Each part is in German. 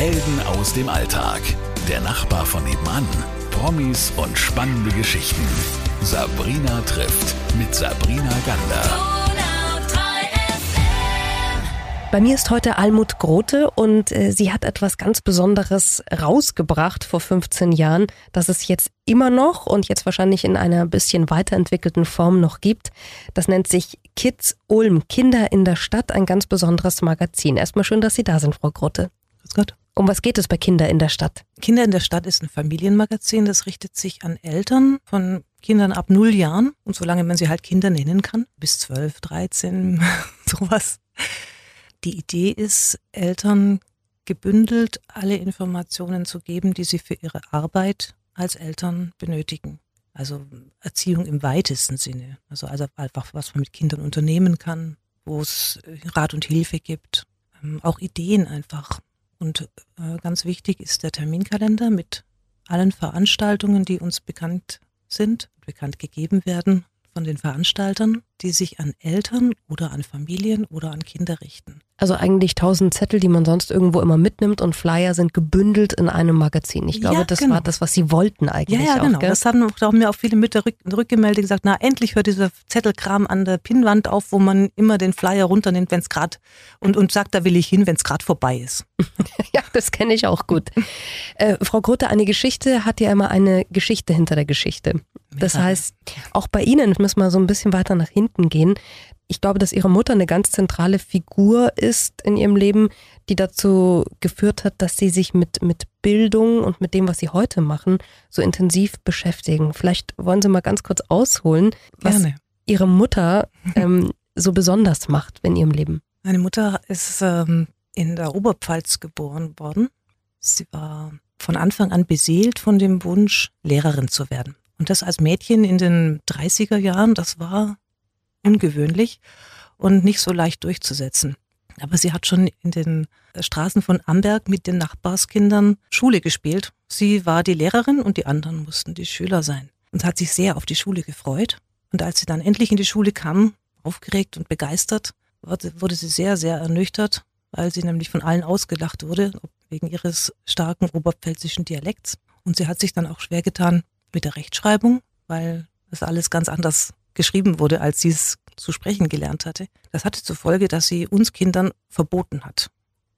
Helden aus dem Alltag. Der Nachbar von nebenan. Promis und spannende Geschichten. Sabrina trifft mit Sabrina Gander. Bei mir ist heute Almut Grote und äh, sie hat etwas ganz Besonderes rausgebracht vor 15 Jahren, das es jetzt immer noch und jetzt wahrscheinlich in einer bisschen weiterentwickelten Form noch gibt. Das nennt sich Kids Ulm, Kinder in der Stadt, ein ganz besonderes Magazin. Erstmal schön, dass Sie da sind, Frau Grote. Grüß Gott. Um was geht es bei Kinder in der Stadt? Kinder in der Stadt ist ein Familienmagazin, das richtet sich an Eltern von Kindern ab null Jahren und solange man sie halt Kinder nennen kann, bis zwölf, dreizehn, sowas. Die Idee ist, Eltern gebündelt alle Informationen zu geben, die sie für ihre Arbeit als Eltern benötigen. Also Erziehung im weitesten Sinne. Also, also einfach, was man mit Kindern unternehmen kann, wo es Rat und Hilfe gibt. Ähm, auch Ideen einfach. Und äh, ganz wichtig ist der Terminkalender mit allen Veranstaltungen, die uns bekannt sind, bekannt gegeben werden von den Veranstaltern, die sich an Eltern oder an Familien oder an Kinder richten. Also eigentlich tausend Zettel, die man sonst irgendwo immer mitnimmt und Flyer sind gebündelt in einem Magazin. Ich glaube, ja, das genau. war das, was Sie wollten eigentlich. Ja, ja, auch, genau. Gell? Das haben auch mir auch viele Mütter rück, rückgemeldet, gesagt, na endlich hört dieser Zettelkram an der Pinnwand auf, wo man immer den Flyer runternimmt, wenn es gerade und, und sagt, da will ich hin, wenn es gerade vorbei ist. ja, das kenne ich auch gut. Äh, Frau Grote, eine Geschichte hat ja immer eine Geschichte hinter der Geschichte. Das heißt, auch bei Ihnen müssen wir so ein bisschen weiter nach hinten gehen ich glaube, dass ihre Mutter eine ganz zentrale Figur ist in ihrem Leben, die dazu geführt hat, dass sie sich mit, mit Bildung und mit dem, was sie heute machen, so intensiv beschäftigen. Vielleicht wollen Sie mal ganz kurz ausholen, was Gerne. Ihre Mutter ähm, so besonders macht in ihrem Leben. Meine Mutter ist ähm, in der Oberpfalz geboren worden. Sie war von Anfang an beseelt von dem Wunsch, Lehrerin zu werden. Und das als Mädchen in den 30er Jahren, das war ungewöhnlich und nicht so leicht durchzusetzen. Aber sie hat schon in den Straßen von Amberg mit den Nachbarskindern Schule gespielt. Sie war die Lehrerin und die anderen mussten die Schüler sein. Und hat sich sehr auf die Schule gefreut. Und als sie dann endlich in die Schule kam, aufgeregt und begeistert, wurde sie sehr, sehr ernüchtert, weil sie nämlich von allen ausgelacht wurde, wegen ihres starken oberpfälzischen Dialekts. Und sie hat sich dann auch schwer getan mit der Rechtschreibung, weil das alles ganz anders geschrieben wurde, als sie es zu sprechen gelernt hatte. Das hatte zur Folge, dass sie uns Kindern verboten hat,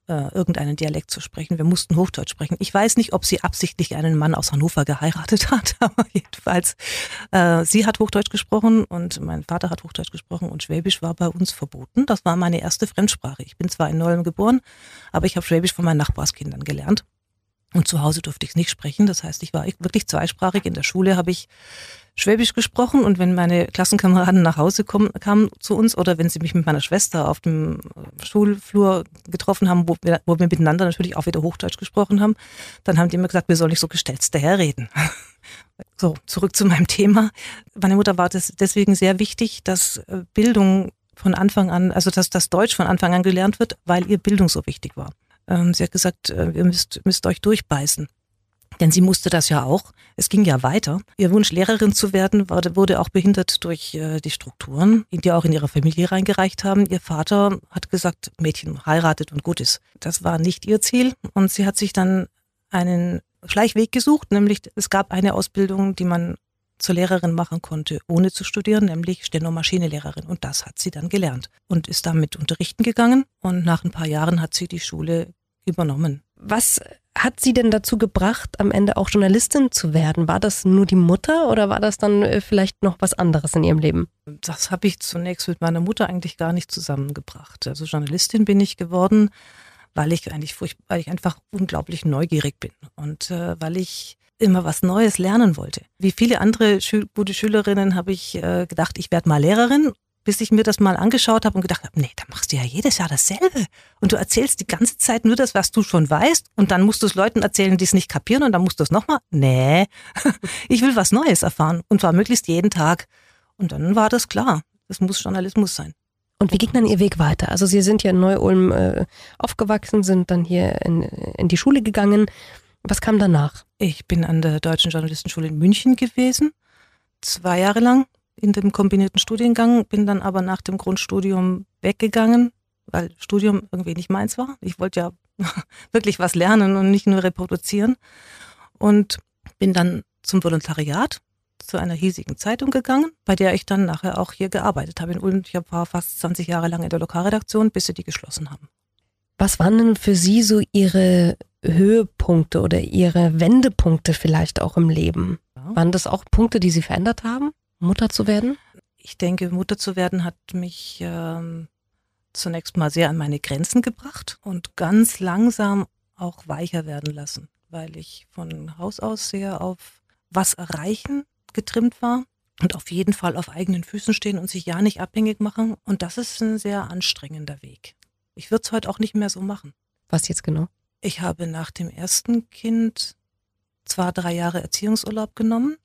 äh, irgendeinen Dialekt zu sprechen. Wir mussten Hochdeutsch sprechen. Ich weiß nicht, ob sie absichtlich einen Mann aus Hannover geheiratet hat, aber jedenfalls, äh, sie hat Hochdeutsch gesprochen und mein Vater hat Hochdeutsch gesprochen und Schwäbisch war bei uns verboten. Das war meine erste Fremdsprache. Ich bin zwar in Neuem geboren, aber ich habe Schwäbisch von meinen Nachbarskindern gelernt. Und zu Hause durfte ich es nicht sprechen. Das heißt, ich war wirklich zweisprachig. In der Schule habe ich Schwäbisch gesprochen und wenn meine Klassenkameraden nach Hause kommen, kamen zu uns oder wenn sie mich mit meiner Schwester auf dem Schulflur getroffen haben, wo wir, wo wir miteinander natürlich auch wieder Hochdeutsch gesprochen haben, dann haben die immer gesagt, wir sollen nicht so gestelzt daherreden. So, zurück zu meinem Thema. Meine Mutter war das deswegen sehr wichtig, dass äh, Bildung von Anfang an, also dass das Deutsch von Anfang an gelernt wird, weil ihr Bildung so wichtig war. Ähm, sie hat gesagt, äh, ihr müsst, müsst euch durchbeißen. Denn sie musste das ja auch. Es ging ja weiter. Ihr Wunsch, Lehrerin zu werden, wurde auch behindert durch äh, die Strukturen, die auch in ihrer Familie reingereicht haben. Ihr Vater hat gesagt, Mädchen heiratet und gut ist. Das war nicht ihr Ziel. Und sie hat sich dann einen Schleichweg gesucht, nämlich es gab eine Ausbildung, die man zur Lehrerin machen konnte, ohne zu studieren, nämlich Steno-Maschinelehrerin. Und das hat sie dann gelernt und ist damit unterrichten gegangen. Und nach ein paar Jahren hat sie die Schule übernommen. Was hat sie denn dazu gebracht, am Ende auch Journalistin zu werden? War das nur die Mutter oder war das dann äh, vielleicht noch was anderes in ihrem Leben? Das habe ich zunächst mit meiner Mutter eigentlich gar nicht zusammengebracht. Also Journalistin bin ich geworden, weil ich eigentlich weil ich einfach unglaublich neugierig bin und äh, weil ich immer was Neues lernen wollte. Wie viele andere Schül gute Schülerinnen habe ich äh, gedacht, ich werde mal Lehrerin bis ich mir das mal angeschaut habe und gedacht habe, nee, da machst du ja jedes Jahr dasselbe. Und du erzählst die ganze Zeit nur das, was du schon weißt. Und dann musst du es Leuten erzählen, die es nicht kapieren. Und dann musst du es nochmal. Nee, ich will was Neues erfahren. Und zwar möglichst jeden Tag. Und dann war das klar. Das muss Journalismus sein. Und wie ging dann Ihr Weg weiter? Also Sie sind ja in Neu-Ulm äh, aufgewachsen, sind dann hier in, in die Schule gegangen. Was kam danach? Ich bin an der Deutschen Journalistenschule in München gewesen, zwei Jahre lang in dem kombinierten Studiengang, bin dann aber nach dem Grundstudium weggegangen, weil Studium irgendwie nicht meins war. Ich wollte ja wirklich was lernen und nicht nur reproduzieren. Und bin dann zum Volontariat zu einer hiesigen Zeitung gegangen, bei der ich dann nachher auch hier gearbeitet habe in Ulm. Ich war fast 20 Jahre lang in der Lokalredaktion, bis sie die geschlossen haben. Was waren denn für Sie so Ihre Höhepunkte oder Ihre Wendepunkte vielleicht auch im Leben? Waren das auch Punkte, die Sie verändert haben, Mutter zu werden? Ich denke, Mutter zu werden hat mich ähm, zunächst mal sehr an meine Grenzen gebracht und ganz langsam auch weicher werden lassen, weil ich von Haus aus sehr auf was erreichen getrimmt war und auf jeden Fall auf eigenen Füßen stehen und sich ja nicht abhängig machen. Und das ist ein sehr anstrengender Weg. Ich würde es heute auch nicht mehr so machen. Was jetzt genau? Ich habe nach dem ersten Kind zwar drei Jahre Erziehungsurlaub genommen,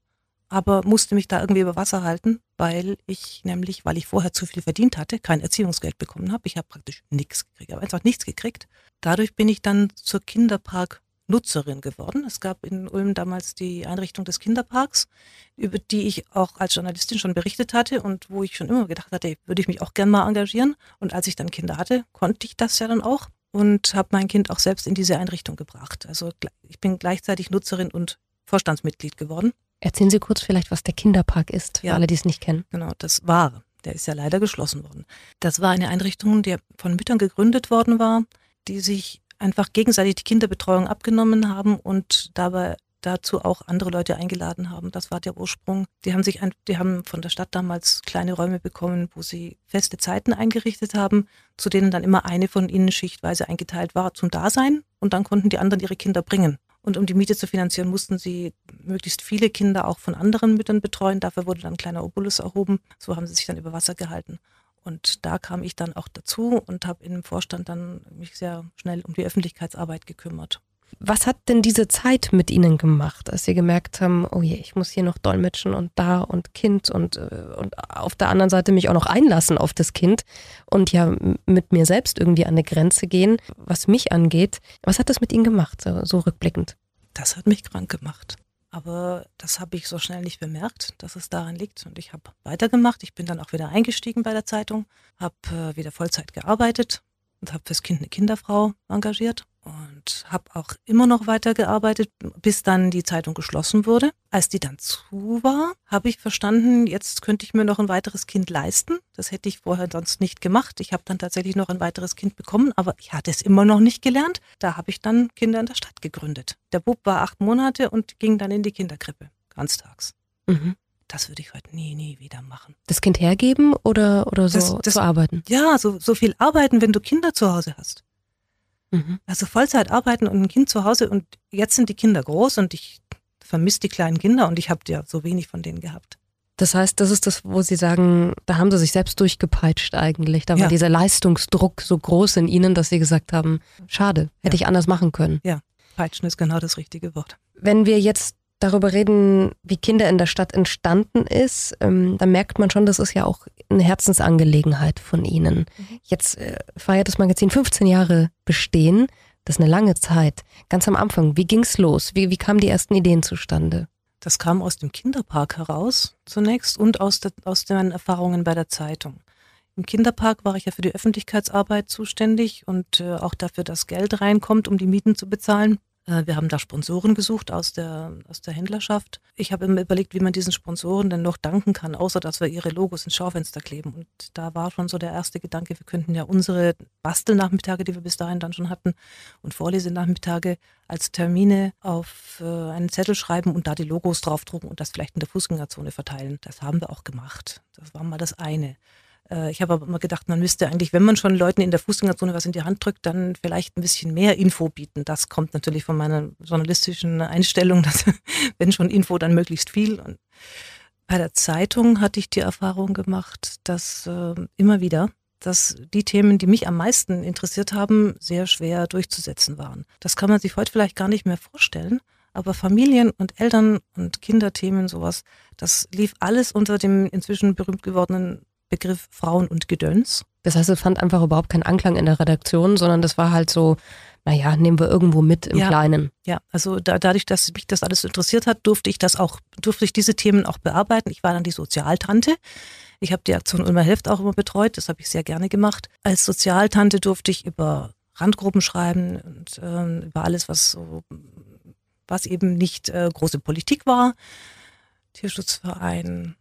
aber musste mich da irgendwie über Wasser halten, weil ich nämlich, weil ich vorher zu viel verdient hatte, kein Erziehungsgeld bekommen habe. Ich habe praktisch nichts gekriegt, habe einfach nichts gekriegt. Dadurch bin ich dann zur Kinderpark Nutzerin geworden. Es gab in Ulm damals die Einrichtung des Kinderparks, über die ich auch als Journalistin schon berichtet hatte und wo ich schon immer gedacht hatte, würde ich mich auch gern mal engagieren. Und als ich dann Kinder hatte, konnte ich das ja dann auch und habe mein Kind auch selbst in diese Einrichtung gebracht. Also ich bin gleichzeitig Nutzerin und Vorstandsmitglied geworden. Erzählen Sie kurz vielleicht, was der Kinderpark ist, für ja, alle, die es nicht kennen. Genau, das war. Der ist ja leider geschlossen worden. Das war eine Einrichtung, die von Müttern gegründet worden war, die sich einfach gegenseitig die Kinderbetreuung abgenommen haben und dabei dazu auch andere Leute eingeladen haben. Das war der Ursprung. Die haben sich, ein, die haben von der Stadt damals kleine Räume bekommen, wo sie feste Zeiten eingerichtet haben, zu denen dann immer eine von ihnen schichtweise eingeteilt war zum Dasein und dann konnten die anderen ihre Kinder bringen. Und um die Miete zu finanzieren, mussten sie möglichst viele Kinder auch von anderen Müttern betreuen. Dafür wurde dann ein kleiner Obolus erhoben. So haben sie sich dann über Wasser gehalten. Und da kam ich dann auch dazu und habe dem Vorstand dann mich sehr schnell um die Öffentlichkeitsarbeit gekümmert. Was hat denn diese Zeit mit Ihnen gemacht, als Sie gemerkt haben, oh je, ich muss hier noch dolmetschen und da und Kind und, äh, und auf der anderen Seite mich auch noch einlassen auf das Kind und ja mit mir selbst irgendwie an eine Grenze gehen, was mich angeht. Was hat das mit Ihnen gemacht, so, so rückblickend? Das hat mich krank gemacht. Aber das habe ich so schnell nicht bemerkt, dass es daran liegt. Und ich habe weitergemacht. Ich bin dann auch wieder eingestiegen bei der Zeitung, habe äh, wieder Vollzeit gearbeitet und habe fürs Kind eine Kinderfrau engagiert und habe auch immer noch weitergearbeitet, bis dann die Zeitung geschlossen wurde. Als die dann zu war, habe ich verstanden, jetzt könnte ich mir noch ein weiteres Kind leisten. Das hätte ich vorher sonst nicht gemacht. Ich habe dann tatsächlich noch ein weiteres Kind bekommen, aber ich hatte es immer noch nicht gelernt. Da habe ich dann Kinder in der Stadt gegründet. Der Bub war acht Monate und ging dann in die Kinderkrippe, ganztags. Mhm. Das würde ich heute nie, nie wieder machen. Das Kind hergeben oder, oder so das, das, zu arbeiten? Ja, so, so viel arbeiten, wenn du Kinder zu Hause hast. Mhm. Also Vollzeit arbeiten und ein Kind zu Hause und jetzt sind die Kinder groß und ich vermisse die kleinen Kinder und ich habe ja so wenig von denen gehabt. Das heißt, das ist das, wo Sie sagen, da haben Sie sich selbst durchgepeitscht eigentlich. Da war ja. dieser Leistungsdruck so groß in Ihnen, dass Sie gesagt haben, schade, hätte ja. ich anders machen können. Ja, peitschen ist genau das richtige Wort. Wenn wir jetzt darüber reden, wie Kinder in der Stadt entstanden ist, ähm, dann merkt man schon, das ist ja auch eine Herzensangelegenheit von Ihnen. Mhm. Jetzt äh, feiert das Magazin 15 Jahre bestehen. Das ist eine lange Zeit. Ganz am Anfang, wie ging's los? Wie, wie kamen die ersten Ideen zustande? Das kam aus dem Kinderpark heraus zunächst und aus, de, aus den Erfahrungen bei der Zeitung. Im Kinderpark war ich ja für die Öffentlichkeitsarbeit zuständig und äh, auch dafür, dass Geld reinkommt, um die Mieten zu bezahlen. Äh, wir haben da Sponsoren gesucht aus der, aus der Händlerschaft. Ich habe immer überlegt, wie man diesen Sponsoren denn noch danken kann, außer dass wir ihre Logos ins Schaufenster kleben. Und da war schon so der erste Gedanke, wir könnten ja unsere Bastelnachmittage, die wir bis dahin dann schon hatten, und Vorlesenachmittage als Termine auf äh, einen Zettel schreiben und da die Logos draufdrucken und das vielleicht in der Fußgängerzone verteilen. Das haben wir auch gemacht. Das war mal das eine. Äh, ich habe aber immer gedacht, man müsste eigentlich, wenn man schon Leuten in der Fußgängerzone was in die Hand drückt, dann vielleicht ein bisschen mehr Info bieten. Das kommt natürlich von meiner journalistischen Einstellung, dass wenn schon Info, dann möglichst viel. Und bei der Zeitung hatte ich die Erfahrung gemacht, dass äh, immer wieder, dass die Themen, die mich am meisten interessiert haben, sehr schwer durchzusetzen waren. Das kann man sich heute vielleicht gar nicht mehr vorstellen. Aber Familien- und Eltern- und Kinderthemen, sowas, das lief alles unter dem inzwischen berühmt gewordenen Begriff Frauen und Gedöns. Das heißt, es fand einfach überhaupt keinen Anklang in der Redaktion, sondern das war halt so, naja, nehmen wir irgendwo mit im ja, Kleinen. Ja, also da, dadurch, dass mich das alles interessiert hat, durfte ich das auch, durfte ich diese Themen auch bearbeiten. Ich war dann die Sozialtante. Ich habe die Aktion Ulmer Hilft auch immer betreut, das habe ich sehr gerne gemacht. Als Sozialtante durfte ich über Randgruppen schreiben und äh, über alles, was so, was eben nicht äh, große Politik war. Tierschutzverein,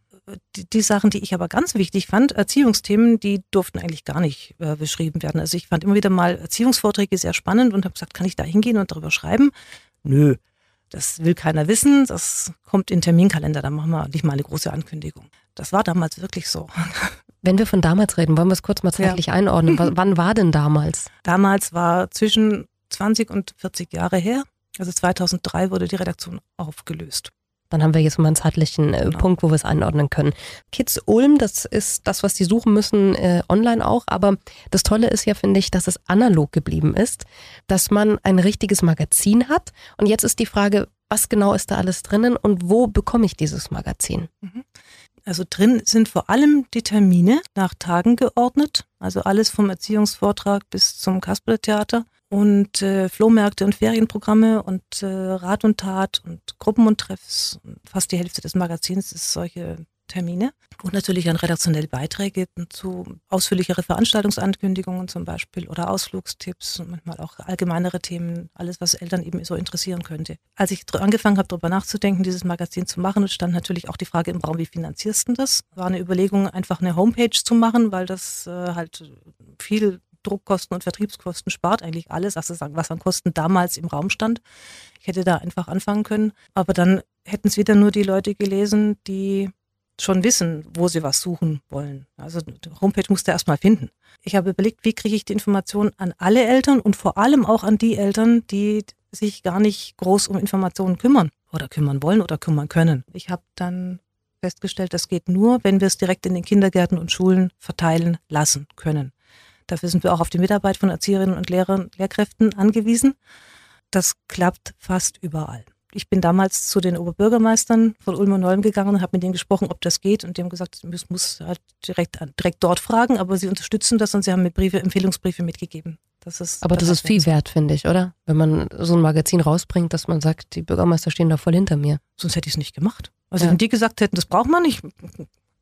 die, die, Sachen, die ich aber ganz wichtig fand, Erziehungsthemen, die durften eigentlich gar nicht äh, beschrieben werden. Also ich fand immer wieder mal Erziehungsvorträge sehr spannend und habe gesagt, kann ich da hingehen und darüber schreiben? Nö, das will keiner wissen, das kommt in Terminkalender, da machen wir nicht mal eine große Ankündigung. Das war damals wirklich so. Wenn wir von damals reden, wollen wir es kurz mal zeitlich ja. einordnen. W wann war denn damals? Damals war zwischen 20 und 40 Jahre her. Also 2003 wurde die Redaktion aufgelöst. Dann haben wir jetzt mal einen zeitlichen äh, genau. Punkt, wo wir es einordnen können. Kids Ulm, das ist das, was die suchen müssen, äh, online auch. Aber das Tolle ist ja, finde ich, dass es analog geblieben ist, dass man ein richtiges Magazin hat. Und jetzt ist die Frage, was genau ist da alles drinnen und wo bekomme ich dieses Magazin? Mhm. Also drin sind vor allem die Termine nach Tagen geordnet, also alles vom Erziehungsvortrag bis zum Kasperletheater und äh, Flohmärkte und Ferienprogramme und äh, Rat und Tat und Gruppen und Treffs. Fast die Hälfte des Magazins ist solche Termine. Und natürlich dann redaktionelle Beiträge zu ausführlichere Veranstaltungsankündigungen zum Beispiel oder Ausflugstipps und manchmal auch allgemeinere Themen, alles, was Eltern eben so interessieren könnte. Als ich angefangen habe, darüber nachzudenken, dieses Magazin zu machen, stand natürlich auch die Frage im Raum, wie finanzierst du das? War eine Überlegung, einfach eine Homepage zu machen, weil das äh, halt viel Druckkosten und Vertriebskosten spart eigentlich alles, was an Kosten damals im Raum stand. Ich hätte da einfach anfangen können. Aber dann hätten es wieder nur die Leute gelesen, die schon wissen, wo sie was suchen wollen. Also die Homepage musste erstmal finden. Ich habe überlegt, wie kriege ich die Information an alle Eltern und vor allem auch an die Eltern, die sich gar nicht groß um Informationen kümmern oder kümmern wollen oder kümmern können. Ich habe dann festgestellt, das geht nur, wenn wir es direkt in den Kindergärten und Schulen verteilen lassen können. Dafür sind wir auch auf die Mitarbeit von Erzieherinnen und Lehrern, Lehrkräften angewiesen. Das klappt fast überall. Ich bin damals zu den Oberbürgermeistern von Ulm und Nolm gegangen und habe mit denen gesprochen, ob das geht. Und die haben gesagt, es muss halt direkt, direkt dort fragen, aber sie unterstützen das und sie haben mir Briefe, Empfehlungsbriefe mitgegeben. Das ist, aber das, das ist viel wert, finde ich, oder? Wenn man so ein Magazin rausbringt, dass man sagt, die Bürgermeister stehen da voll hinter mir. Sonst hätte ich es nicht gemacht. Also ja. wenn die gesagt hätten, das braucht man nicht,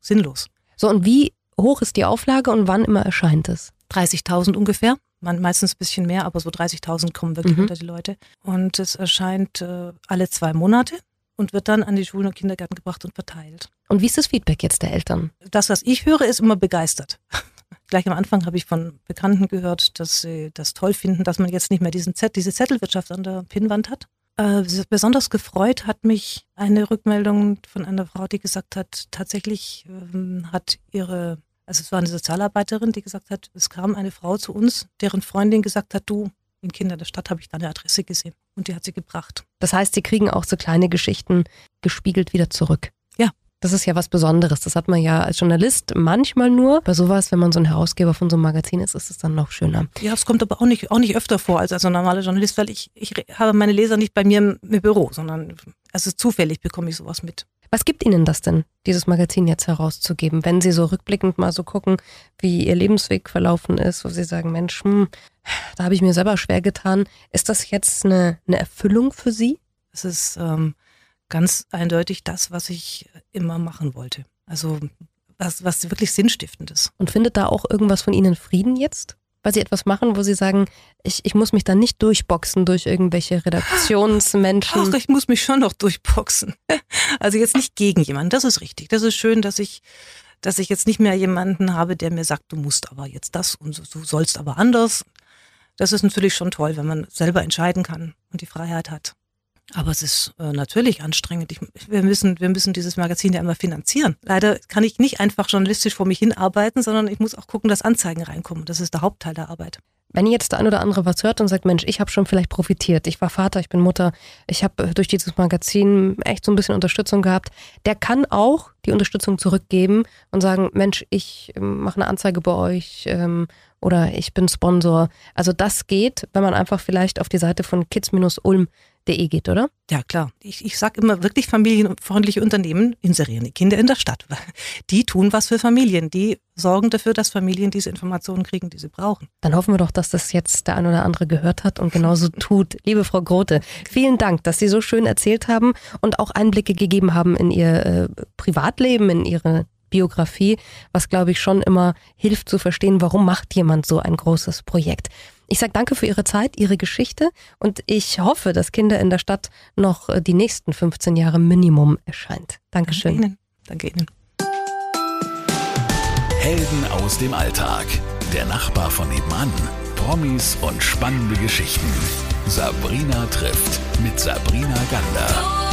sinnlos. So, und wie hoch ist die Auflage und wann immer erscheint es? 30.000 ungefähr. Man, meistens ein bisschen mehr, aber so 30.000 kommen wirklich mhm. unter die Leute. Und es erscheint äh, alle zwei Monate und wird dann an die Schulen und Kindergärten gebracht und verteilt. Und wie ist das Feedback jetzt der Eltern? Das, was ich höre, ist immer begeistert. Gleich am Anfang habe ich von Bekannten gehört, dass sie das toll finden, dass man jetzt nicht mehr diesen Zett, diese Zettelwirtschaft an der Pinnwand hat. Äh, besonders gefreut hat mich eine Rückmeldung von einer Frau, die gesagt hat, tatsächlich ähm, hat ihre also es war eine Sozialarbeiterin, die gesagt hat, es kam eine Frau zu uns, deren Freundin gesagt hat, du, in Kinder der Stadt habe ich deine Adresse gesehen. Und die hat sie gebracht. Das heißt, sie kriegen auch so kleine Geschichten gespiegelt wieder zurück. Ja. Das ist ja was Besonderes. Das hat man ja als Journalist manchmal nur. Bei sowas, wenn man so ein Herausgeber von so einem Magazin ist, ist es dann noch schöner. Ja, es kommt aber auch nicht, auch nicht öfter vor als als ein normaler Journalist, weil ich, ich habe meine Leser nicht bei mir im, im Büro, sondern also zufällig bekomme ich sowas mit. Was gibt Ihnen das denn, dieses Magazin jetzt herauszugeben, wenn Sie so rückblickend mal so gucken, wie Ihr Lebensweg verlaufen ist, wo Sie sagen, Mensch, hm, da habe ich mir selber schwer getan. Ist das jetzt eine, eine Erfüllung für Sie? Es ist ähm, ganz eindeutig das, was ich immer machen wollte. Also was, was wirklich sinnstiftend ist. Und findet da auch irgendwas von Ihnen Frieden jetzt? Weil sie etwas machen, wo sie sagen, ich, ich muss mich da nicht durchboxen durch irgendwelche Redaktionsmenschen. Ach, ich muss mich schon noch durchboxen. Also jetzt nicht gegen jemanden, das ist richtig. Das ist schön, dass ich, dass ich jetzt nicht mehr jemanden habe, der mir sagt, du musst aber jetzt das und du sollst aber anders. Das ist natürlich schon toll, wenn man selber entscheiden kann und die Freiheit hat. Aber es ist äh, natürlich anstrengend. Ich, wir, müssen, wir müssen dieses Magazin ja immer finanzieren. Leider kann ich nicht einfach journalistisch vor mich hinarbeiten, sondern ich muss auch gucken, dass Anzeigen reinkommen. Das ist der Hauptteil der Arbeit. Wenn jetzt der ein oder andere was hört und sagt, Mensch, ich habe schon vielleicht profitiert, ich war Vater, ich bin Mutter, ich habe durch dieses Magazin echt so ein bisschen Unterstützung gehabt, der kann auch die Unterstützung zurückgeben und sagen, Mensch, ich ähm, mache eine Anzeige bei euch ähm, oder ich bin Sponsor. Also das geht, wenn man einfach vielleicht auf die Seite von kids-ulm de geht, oder? Ja, klar. Ich, ich sage immer, wirklich familienfreundliche Unternehmen inserieren die Kinder in der Stadt. Die tun was für Familien. Die sorgen dafür, dass Familien diese Informationen kriegen, die sie brauchen. Dann hoffen wir doch, dass das jetzt der ein oder andere gehört hat und genauso tut. Liebe Frau Grote, vielen Dank, dass Sie so schön erzählt haben und auch Einblicke gegeben haben in Ihr äh, Privatleben, in Ihre Biografie, was glaube ich schon immer hilft zu verstehen, warum macht jemand so ein großes Projekt. Ich sage danke für Ihre Zeit, Ihre Geschichte und ich hoffe, dass Kinder in der Stadt noch äh, die nächsten 15 Jahre Minimum erscheint. Dankeschön. Danke Ihnen. Danke Ihnen. Helden aus dem Alltag. Der Nachbar von nebenan. Promis und spannende Geschichten. Sabrina trifft mit Sabrina Gander.